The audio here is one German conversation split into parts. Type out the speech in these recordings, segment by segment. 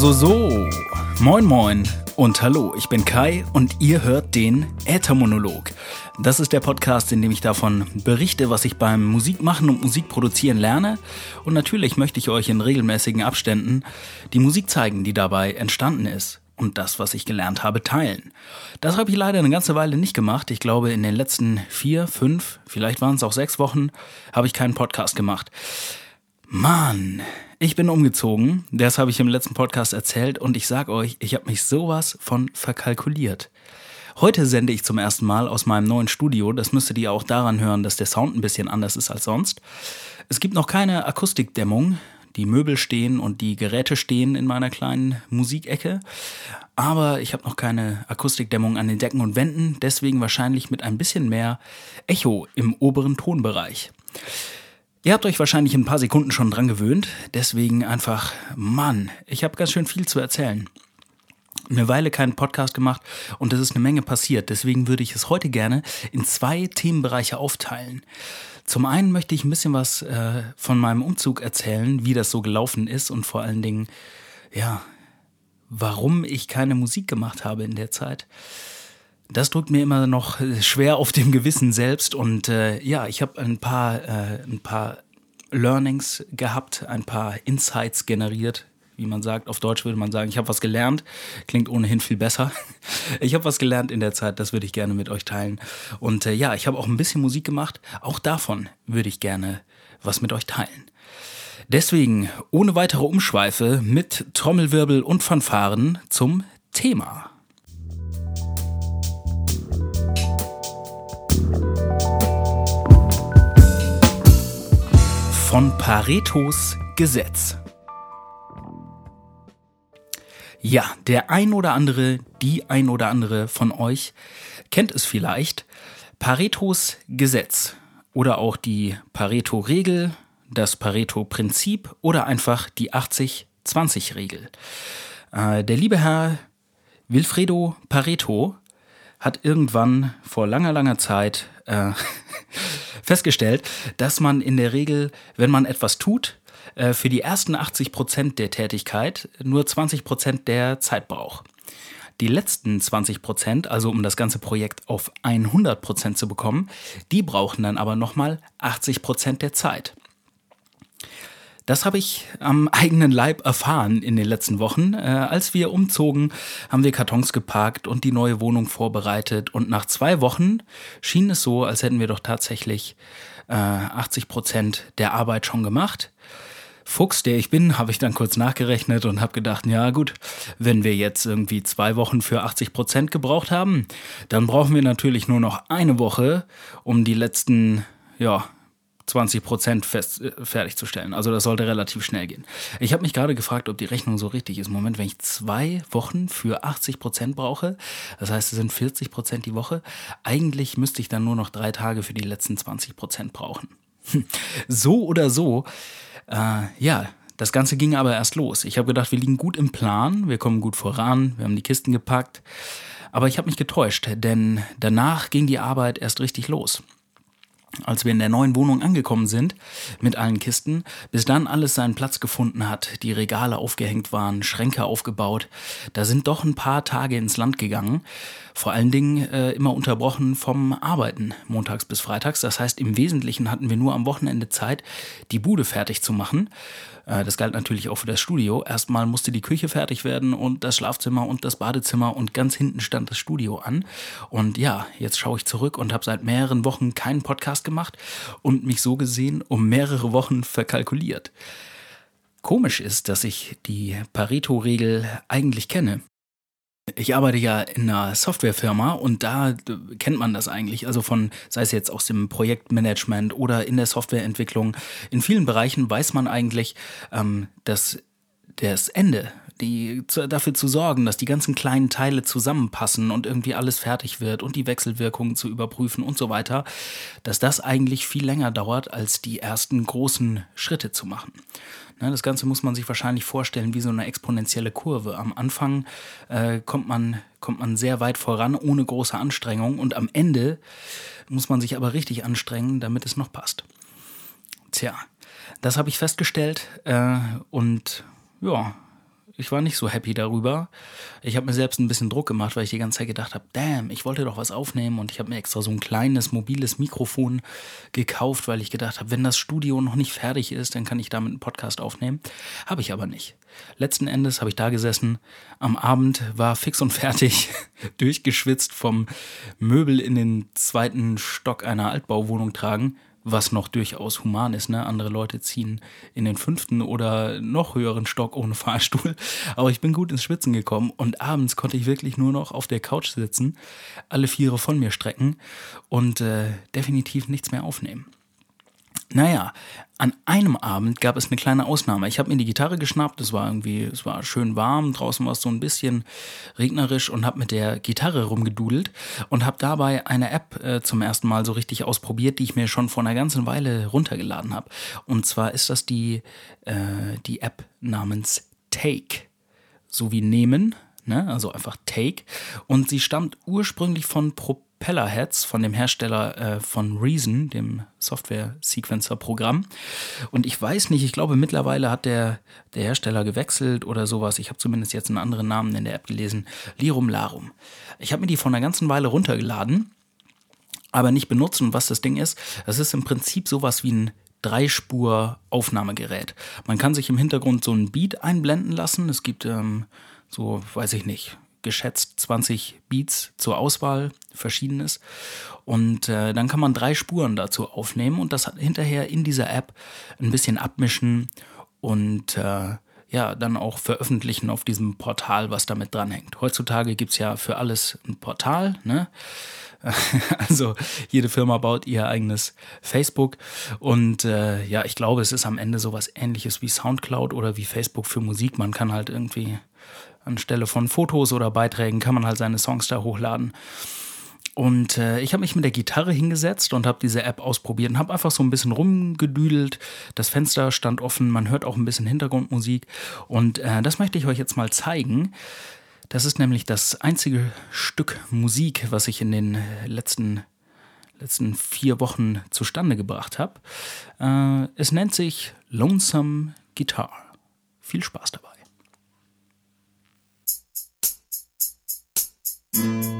So, so. Moin, moin und hallo, ich bin Kai und ihr hört den Äthermonolog. Das ist der Podcast, in dem ich davon berichte, was ich beim Musikmachen und Musikproduzieren lerne. Und natürlich möchte ich euch in regelmäßigen Abständen die Musik zeigen, die dabei entstanden ist. Und das, was ich gelernt habe, teilen. Das habe ich leider eine ganze Weile nicht gemacht. Ich glaube, in den letzten vier, fünf, vielleicht waren es auch sechs Wochen, habe ich keinen Podcast gemacht. Mann, ich bin umgezogen. Das habe ich im letzten Podcast erzählt und ich sag euch, ich habe mich sowas von verkalkuliert. Heute sende ich zum ersten Mal aus meinem neuen Studio. Das müsstet ihr auch daran hören, dass der Sound ein bisschen anders ist als sonst. Es gibt noch keine Akustikdämmung. Die Möbel stehen und die Geräte stehen in meiner kleinen Musikecke. Aber ich habe noch keine Akustikdämmung an den Decken und Wänden, deswegen wahrscheinlich mit ein bisschen mehr Echo im oberen Tonbereich. Ihr habt euch wahrscheinlich in ein paar Sekunden schon dran gewöhnt, deswegen einfach, Mann, ich habe ganz schön viel zu erzählen. Eine Weile keinen Podcast gemacht und es ist eine Menge passiert, deswegen würde ich es heute gerne in zwei Themenbereiche aufteilen. Zum einen möchte ich ein bisschen was äh, von meinem Umzug erzählen, wie das so gelaufen ist und vor allen Dingen, ja, warum ich keine Musik gemacht habe in der Zeit das drückt mir immer noch äh, schwer auf dem Gewissen selbst. Und äh, ja, ich habe ein paar, äh, ein paar Learnings gehabt, ein paar Insights generiert. Wie man sagt, auf Deutsch würde man sagen, ich habe was gelernt. Klingt ohnehin viel besser. Ich habe was gelernt in der Zeit, das würde ich gerne mit euch teilen. Und äh, ja, ich habe auch ein bisschen Musik gemacht. Auch davon würde ich gerne was mit euch teilen. Deswegen, ohne weitere Umschweife, mit Trommelwirbel und Fanfaren zum Thema. Von Paretos Gesetz. Ja, der ein oder andere, die ein oder andere von euch kennt es vielleicht. Paretos Gesetz oder auch die Pareto-Regel, das Pareto-Prinzip oder einfach die 80-20-Regel. Äh, der liebe Herr Wilfredo Pareto hat irgendwann vor langer, langer Zeit äh, festgestellt, dass man in der Regel, wenn man etwas tut, äh, für die ersten 80 Prozent der Tätigkeit nur 20 Prozent der Zeit braucht. Die letzten 20 Prozent, also um das ganze Projekt auf 100 Prozent zu bekommen, die brauchen dann aber nochmal 80 Prozent der Zeit. Das habe ich am eigenen Leib erfahren in den letzten Wochen. Äh, als wir umzogen, haben wir Kartons geparkt und die neue Wohnung vorbereitet. Und nach zwei Wochen schien es so, als hätten wir doch tatsächlich äh, 80 Prozent der Arbeit schon gemacht. Fuchs, der ich bin, habe ich dann kurz nachgerechnet und habe gedacht, ja gut, wenn wir jetzt irgendwie zwei Wochen für 80 Prozent gebraucht haben, dann brauchen wir natürlich nur noch eine Woche, um die letzten, ja, 20 Prozent fest, äh, fertigzustellen. Also das sollte relativ schnell gehen. Ich habe mich gerade gefragt, ob die Rechnung so richtig ist. Moment, wenn ich zwei Wochen für 80 Prozent brauche, das heißt, es sind 40 Prozent die Woche, eigentlich müsste ich dann nur noch drei Tage für die letzten 20 Prozent brauchen. so oder so, äh, ja, das Ganze ging aber erst los. Ich habe gedacht, wir liegen gut im Plan, wir kommen gut voran, wir haben die Kisten gepackt. Aber ich habe mich getäuscht, denn danach ging die Arbeit erst richtig los als wir in der neuen Wohnung angekommen sind, mit allen Kisten, bis dann alles seinen Platz gefunden hat, die Regale aufgehängt waren, Schränke aufgebaut, da sind doch ein paar Tage ins Land gegangen. Vor allen Dingen äh, immer unterbrochen vom Arbeiten, montags bis freitags. Das heißt, im Wesentlichen hatten wir nur am Wochenende Zeit, die Bude fertig zu machen. Äh, das galt natürlich auch für das Studio. Erstmal musste die Küche fertig werden und das Schlafzimmer und das Badezimmer und ganz hinten stand das Studio an. Und ja, jetzt schaue ich zurück und habe seit mehreren Wochen keinen Podcast gemacht und mich so gesehen um mehrere Wochen verkalkuliert. Komisch ist, dass ich die Pareto-Regel eigentlich kenne. Ich arbeite ja in einer Softwarefirma und da kennt man das eigentlich. Also von, sei es jetzt aus dem Projektmanagement oder in der Softwareentwicklung. In vielen Bereichen weiß man eigentlich, ähm, dass das Ende, die, zu, dafür zu sorgen, dass die ganzen kleinen Teile zusammenpassen und irgendwie alles fertig wird und die Wechselwirkungen zu überprüfen und so weiter, dass das eigentlich viel länger dauert, als die ersten großen Schritte zu machen. Ne, das Ganze muss man sich wahrscheinlich vorstellen wie so eine exponentielle Kurve. Am Anfang äh, kommt, man, kommt man sehr weit voran, ohne große Anstrengung. Und am Ende muss man sich aber richtig anstrengen, damit es noch passt. Tja, das habe ich festgestellt. Äh, und ja, Ich war nicht so happy darüber. Ich habe mir selbst ein bisschen Druck gemacht, weil ich die ganze Zeit gedacht habe, damn, ich wollte doch was aufnehmen und ich habe mir extra so ein kleines mobiles Mikrofon gekauft, weil ich gedacht habe, wenn das Studio noch nicht fertig ist, dann kann ich damit einen Podcast aufnehmen. Habe ich aber nicht. Letzten Endes habe ich da gesessen. Am Abend war fix und fertig, durchgeschwitzt vom Möbel in den zweiten Stock einer Altbauwohnung tragen was noch durchaus human ist. Ne? Andere Leute ziehen in den fünften oder noch höheren Stock ohne Fahrstuhl. Aber ich bin gut ins Schwitzen gekommen und abends konnte ich wirklich nur noch auf der Couch sitzen, alle Viere von mir strecken und äh, definitiv nichts mehr aufnehmen. Naja, an einem Abend gab es eine kleine Ausnahme. Ich habe mir die Gitarre geschnappt, es war irgendwie, es war schön warm, draußen war es so ein bisschen regnerisch und habe mit der Gitarre rumgedudelt und habe dabei eine App äh, zum ersten Mal so richtig ausprobiert, die ich mir schon vor einer ganzen Weile runtergeladen habe. Und zwar ist das die, äh, die App namens Take. So wie nehmen, ne? also einfach Take. Und sie stammt ursprünglich von Pro Propellerheads von dem Hersteller äh, von Reason, dem Software-Sequencer-Programm. Und ich weiß nicht, ich glaube mittlerweile hat der, der Hersteller gewechselt oder sowas. Ich habe zumindest jetzt einen anderen Namen in der App gelesen. Lirum Larum. Ich habe mir die vor einer ganzen Weile runtergeladen, aber nicht benutzt. Und was das Ding ist, das ist im Prinzip sowas wie ein Dreispur-Aufnahmegerät. Man kann sich im Hintergrund so ein Beat einblenden lassen. Es gibt ähm, so, weiß ich nicht, geschätzt 20 Beats zur Auswahl, verschiedenes. Und äh, dann kann man drei Spuren dazu aufnehmen und das hinterher in dieser App ein bisschen abmischen und äh, ja, dann auch veröffentlichen auf diesem Portal, was damit dranhängt. Heutzutage gibt es ja für alles ein Portal, ne? Also jede Firma baut ihr eigenes Facebook und äh, ja, ich glaube, es ist am Ende sowas ähnliches wie Soundcloud oder wie Facebook für Musik. Man kann halt irgendwie anstelle von Fotos oder Beiträgen kann man halt seine Songs da hochladen. Und äh, ich habe mich mit der Gitarre hingesetzt und habe diese App ausprobiert und habe einfach so ein bisschen rumgedüdelt. Das Fenster stand offen, man hört auch ein bisschen Hintergrundmusik. Und äh, das möchte ich euch jetzt mal zeigen. Das ist nämlich das einzige Stück Musik, was ich in den letzten, letzten vier Wochen zustande gebracht habe. Äh, es nennt sich Lonesome Guitar. Viel Spaß dabei. Mm-hmm.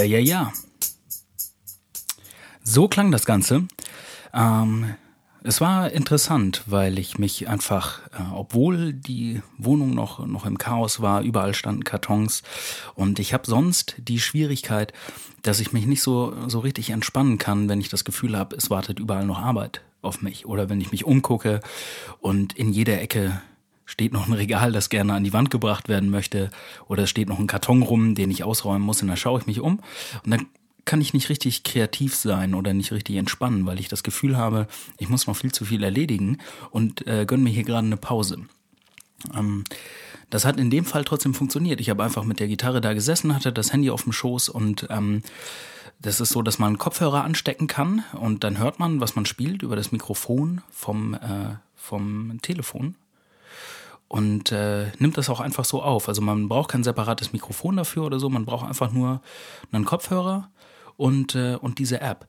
Ja, ja, ja. So klang das Ganze. Ähm, es war interessant, weil ich mich einfach, äh, obwohl die Wohnung noch, noch im Chaos war, überall standen Kartons und ich habe sonst die Schwierigkeit, dass ich mich nicht so, so richtig entspannen kann, wenn ich das Gefühl habe, es wartet überall noch Arbeit auf mich oder wenn ich mich umgucke und in jeder Ecke steht noch ein Regal, das gerne an die Wand gebracht werden möchte, oder es steht noch ein Karton rum, den ich ausräumen muss, und dann schaue ich mich um und dann kann ich nicht richtig kreativ sein oder nicht richtig entspannen, weil ich das Gefühl habe, ich muss noch viel zu viel erledigen und äh, gönne mir hier gerade eine Pause. Ähm, Das hat in dem Fall trotzdem funktioniert. Ich habe einfach mit der Gitarre da gesessen, hatte das Handy auf dem Schoß und ähm, das ist so, dass man Kopfhörer anstecken kann und dann hört man, was man spielt über das Mikrofon vom, äh, vom Telefon und äh, nimmt das auch einfach so auf. Also man braucht kein separates Mikrofon dafür oder so, man braucht einfach nur einen Kopfhörer und, äh, und diese App.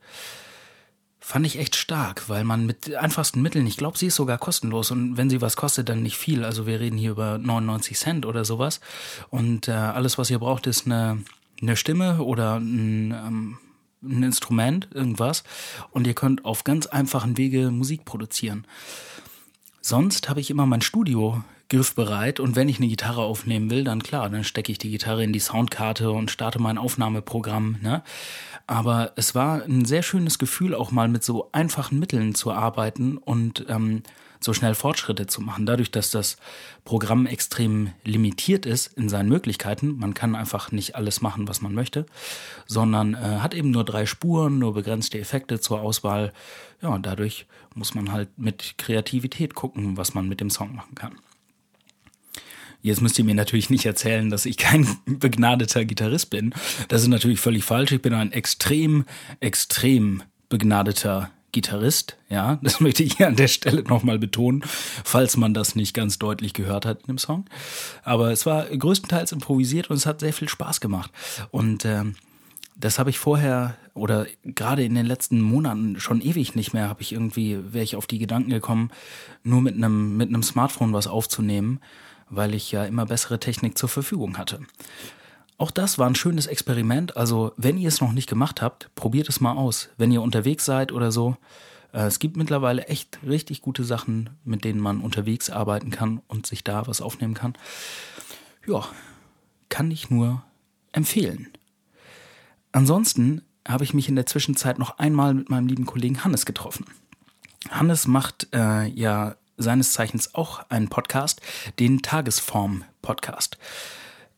Fand ich echt stark, weil man mit einfachsten Mitteln, ich glaube, sie ist sogar kostenlos und wenn sie was kostet, dann nicht viel. Also wir reden hier über 99 Cent oder sowas. Und äh, alles, was ihr braucht, ist eine eine Stimme oder ein, ähm, ein Instrument, irgendwas. Und ihr könnt auf ganz einfachen Wege Musik produzieren. Sonst habe ich immer mein Studio griffbereit und wenn ich eine Gitarre aufnehmen will, dann klar, dann stecke ich die Gitarre in die Soundkarte und starte mein Aufnahmeprogramm. Ne? Aber es war ein sehr schönes Gefühl, auch mal mit so einfachen Mitteln zu arbeiten und ähm, so schnell Fortschritte zu machen. Dadurch, dass das Programm extrem limitiert ist in seinen Möglichkeiten, man kann einfach nicht alles machen, was man möchte, sondern äh, hat eben nur drei Spuren, nur begrenzte Effekte zur Auswahl. Ja, und dadurch muss man halt mit Kreativität gucken, was man mit dem Song machen kann. Jetzt müsst ihr mir natürlich nicht erzählen, dass ich kein begnadeter Gitarrist bin. Das ist natürlich völlig falsch. Ich bin ein extrem, extrem begnadeter Gitarrist, ja, das möchte ich hier an der Stelle nochmal betonen, falls man das nicht ganz deutlich gehört hat in dem Song. Aber es war größtenteils improvisiert und es hat sehr viel Spaß gemacht. Und ähm, das habe ich vorher oder gerade in den letzten Monaten schon ewig nicht mehr, habe ich irgendwie, wäre ich auf die Gedanken gekommen, nur mit einem, mit einem Smartphone was aufzunehmen, weil ich ja immer bessere Technik zur Verfügung hatte. Auch das war ein schönes Experiment. Also, wenn ihr es noch nicht gemacht habt, probiert es mal aus. Wenn ihr unterwegs seid oder so. Äh, es gibt mittlerweile echt richtig gute Sachen, mit denen man unterwegs arbeiten kann und sich da was aufnehmen kann. Ja, kann ich nur empfehlen. Ansonsten habe ich mich in der Zwischenzeit noch einmal mit meinem lieben Kollegen Hannes getroffen. Hannes macht äh, ja seines Zeichens auch einen Podcast, den Tagesform Podcast.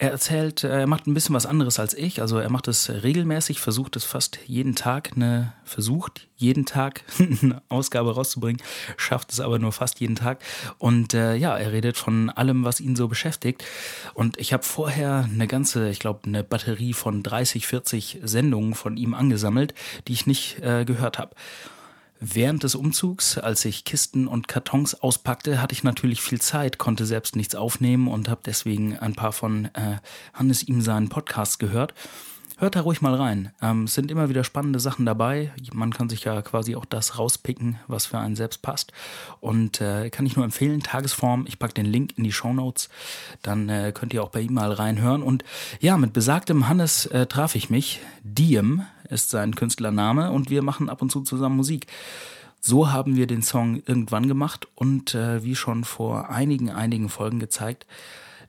Er erzählt, äh, er macht ein bisschen was anderes als ich. Also er macht es regelmäßig, versucht es fast jeden Tag, eine, versucht jeden Tag eine Ausgabe rauszubringen, schafft es aber nur fast jeden Tag. Und äh, ja, er redet von allem, was ihn so beschäftigt. Und ich habe vorher eine ganze, ich glaube, eine Batterie von 30, 40 Sendungen von ihm angesammelt, die ich nicht äh, gehört habe. Während des Umzugs, als ich Kisten und Kartons auspackte, hatte ich natürlich viel Zeit, konnte selbst nichts aufnehmen und habe deswegen ein paar von äh, Hannes ihm seinen Podcasts gehört. Hört da ruhig mal rein. Ähm, es sind immer wieder spannende Sachen dabei. Man kann sich ja quasi auch das rauspicken, was für einen selbst passt. Und äh, kann ich nur empfehlen, Tagesform. Ich packe den Link in die Show Notes. Dann äh, könnt ihr auch bei ihm mal reinhören. Und ja, mit besagtem Hannes äh, traf ich mich. Diem ist sein Künstlername und wir machen ab und zu zusammen Musik. So haben wir den Song irgendwann gemacht und äh, wie schon vor einigen, einigen Folgen gezeigt,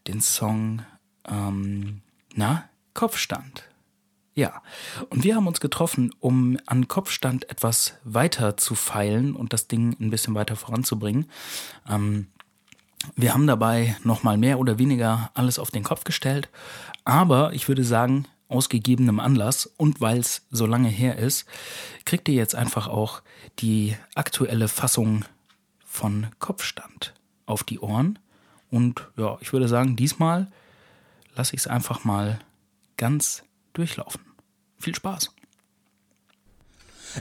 den Song, ähm, na, Kopfstand. Ja, und wir haben uns getroffen, um an Kopfstand etwas weiter zu feilen und das Ding ein bisschen weiter voranzubringen. Ähm, wir haben dabei nochmal mehr oder weniger alles auf den Kopf gestellt, aber ich würde sagen, aus gegebenem Anlass und weil es so lange her ist, kriegt ihr jetzt einfach auch die aktuelle Fassung von Kopfstand auf die Ohren. Und ja, ich würde sagen, diesmal lasse ich es einfach mal ganz durchlaufen. Viel Spaß!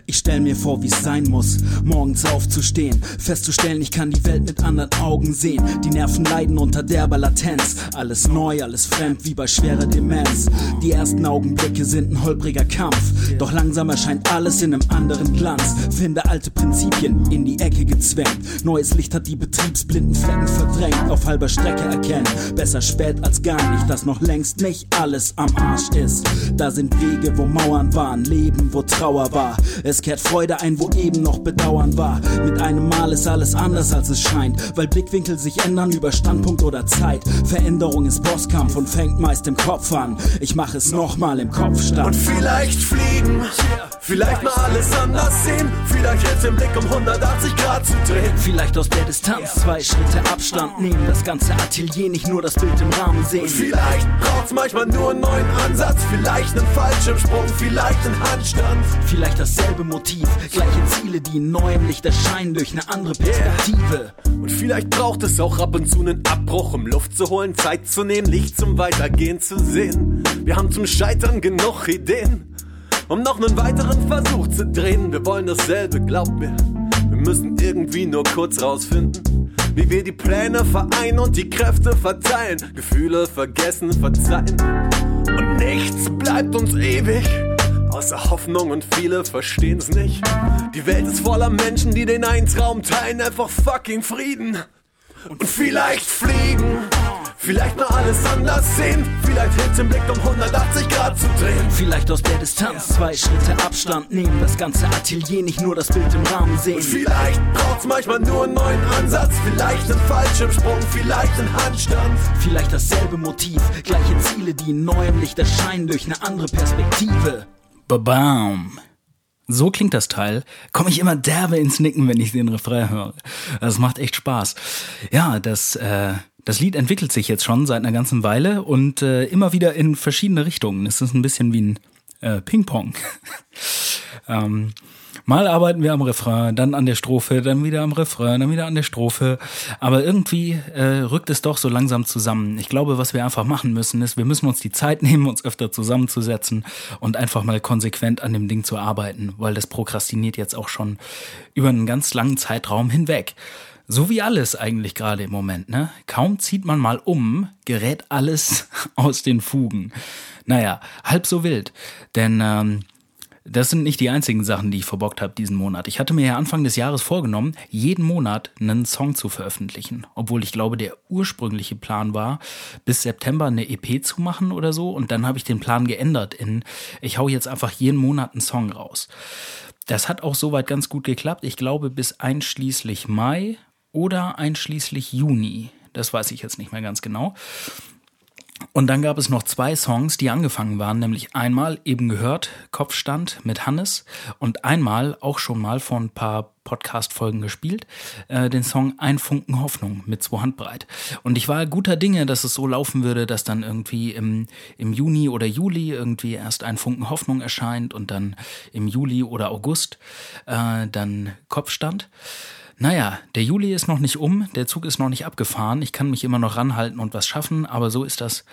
Ich stell mir vor, wie's sein muss, morgens aufzustehen, festzustellen, ich kann die Welt mit anderen Augen sehen. Die Nerven leiden unter derber Latenz, alles neu, alles fremd, wie bei schwerer Demenz. Die ersten Augenblicke sind ein holpriger Kampf, doch langsam erscheint alles in einem anderen Glanz. Finde alte Prinzipien in die Ecke gezwängt, neues Licht hat die betriebsblinden Flecken verdrängt, auf halber Strecke erkennen, besser spät als gar nicht, dass noch längst nicht alles am Arsch ist. Da sind Wege, wo Mauern waren, Leben, wo Trauer war. Es kehrt Freude ein, wo eben noch Bedauern war. Mit einem Mal ist alles anders, als es scheint, weil Blickwinkel sich ändern über Standpunkt oder Zeit. Veränderung ist Bosskampf und fängt meist im Kopf an. Ich mache es nochmal im Kopf statt. Und vielleicht fliegen Vielleicht mal alles anders sehen, vielleicht jetzt den Blick um 180 Grad zu drehen. Vielleicht aus der Distanz zwei Schritte Abstand nehmen, das ganze Atelier nicht nur das Bild im Rahmen sehen. Vielleicht braucht's manchmal nur einen neuen Ansatz, vielleicht einen Fallschirmsprung, vielleicht einen Handstand. Vielleicht dasselbe Motiv, gleiche Ziele, die in neuem Licht erscheinen durch eine andere Perspektive. Und vielleicht braucht es auch ab und zu einen Abbruch, um Luft zu holen, Zeit zu nehmen, Licht zum Weitergehen zu sehen. Wir haben zum Scheitern genug Ideen um noch einen weiteren Versuch zu drehen. Wir wollen dasselbe, glaubt mir. Wir müssen irgendwie nur kurz rausfinden, wie wir die Pläne vereinen und die Kräfte verteilen. Gefühle vergessen, verzeihen. Und nichts bleibt uns ewig. Außer Hoffnung und viele verstehen's nicht. Die Welt ist voller Menschen, die den einen Traum teilen, einfach fucking Frieden. Und vielleicht fliegen Vielleicht mal alles anders sehen. Vielleicht hilft den Blick um 180 Grad zu drehen. Vielleicht aus der Distanz zwei Schritte Abstand nehmen. Das ganze Atelier nicht nur das Bild im Rahmen sehen. Und vielleicht braucht's manchmal nur einen neuen Ansatz. Vielleicht einen Fallschirmsprung, vielleicht einen Handstand. Vielleicht dasselbe Motiv, gleiche Ziele, die in neuem Licht erscheinen durch eine andere Perspektive. Babam. So klingt das Teil. Komme ich immer derbe ins Nicken, wenn ich den Refrain höre. Das macht echt Spaß. Ja, das äh, das Lied entwickelt sich jetzt schon seit einer ganzen Weile und äh, immer wieder in verschiedene Richtungen. Es ist ein bisschen wie ein äh, Ping-Pong. ähm, mal arbeiten wir am Refrain, dann an der Strophe, dann wieder am Refrain, dann wieder an der Strophe. Aber irgendwie äh, rückt es doch so langsam zusammen. Ich glaube, was wir einfach machen müssen, ist, wir müssen uns die Zeit nehmen, uns öfter zusammenzusetzen und einfach mal konsequent an dem Ding zu arbeiten, weil das prokrastiniert jetzt auch schon über einen ganz langen Zeitraum hinweg. So wie alles eigentlich gerade im Moment, ne? Kaum zieht man mal um, gerät alles aus den Fugen. Naja, halb so wild. Denn ähm, das sind nicht die einzigen Sachen, die ich verbockt habe diesen Monat. Ich hatte mir ja Anfang des Jahres vorgenommen, jeden Monat einen Song zu veröffentlichen. Obwohl ich glaube, der ursprüngliche Plan war, bis September eine EP zu machen oder so. Und dann habe ich den Plan geändert in, ich hau jetzt einfach jeden Monat einen Song raus. Das hat auch soweit ganz gut geklappt. Ich glaube, bis einschließlich Mai oder einschließlich Juni. Das weiß ich jetzt nicht mehr ganz genau. Und dann gab es noch zwei Songs, die angefangen waren, nämlich einmal eben gehört, Kopfstand mit Hannes und einmal auch schon mal vor ein paar Podcast-Folgen gespielt, äh, den Song Ein Funken Hoffnung mit zwei Handbreit. Und ich war guter Dinge, dass es so laufen würde, dass dann irgendwie im, im Juni oder Juli irgendwie erst Ein Funken Hoffnung erscheint und dann im Juli oder August äh, dann Kopfstand. Naja, der Juli ist noch nicht um, der Zug ist noch nicht abgefahren, ich kann mich immer noch ranhalten und was schaffen, aber so ist das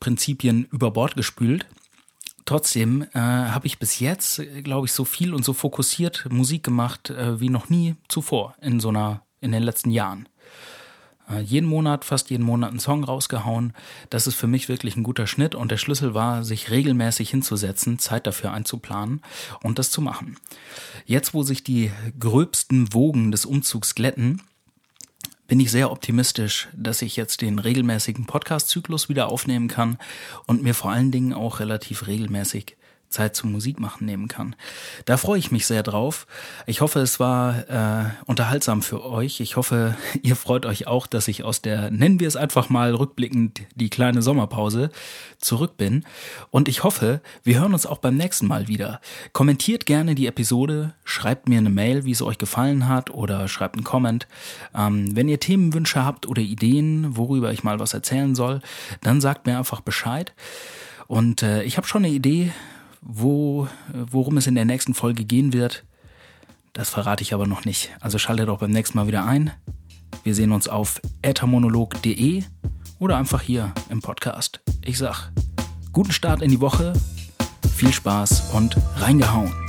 Prinzipien über Bord gespült. Trotzdem äh, habe ich bis jetzt, glaube ich, so viel und so fokussiert Musik gemacht äh, wie noch nie zuvor in so einer in den letzten Jahren. Äh, jeden Monat, fast jeden Monat einen Song rausgehauen. Das ist für mich wirklich ein guter Schnitt und der Schlüssel war, sich regelmäßig hinzusetzen, Zeit dafür einzuplanen und das zu machen. Jetzt, wo sich die gröbsten Wogen des Umzugs glätten, bin ich sehr optimistisch, dass ich jetzt den regelmäßigen Podcast-Zyklus wieder aufnehmen kann und mir vor allen Dingen auch relativ regelmäßig Zeit zum Musikmachen nehmen kann. Da freue ich mich sehr drauf. Ich hoffe, es war äh, unterhaltsam für euch. Ich hoffe, ihr freut euch auch, dass ich aus der, nennen wir es einfach mal rückblickend, die kleine Sommerpause zurück bin. Und ich hoffe, wir hören uns auch beim nächsten Mal wieder. Kommentiert gerne die Episode, schreibt mir eine Mail, wie es euch gefallen hat oder schreibt einen Comment. Ähm, wenn ihr Themenwünsche habt oder Ideen, worüber ich mal was erzählen soll, dann sagt mir einfach Bescheid. Und äh, ich habe schon eine Idee, wo, worum es in der nächsten Folge gehen wird, das verrate ich aber noch nicht. Also schaltet auch beim nächsten Mal wieder ein. Wir sehen uns auf ethermonolog.de oder einfach hier im Podcast. Ich sag, guten Start in die Woche, viel Spaß und reingehauen.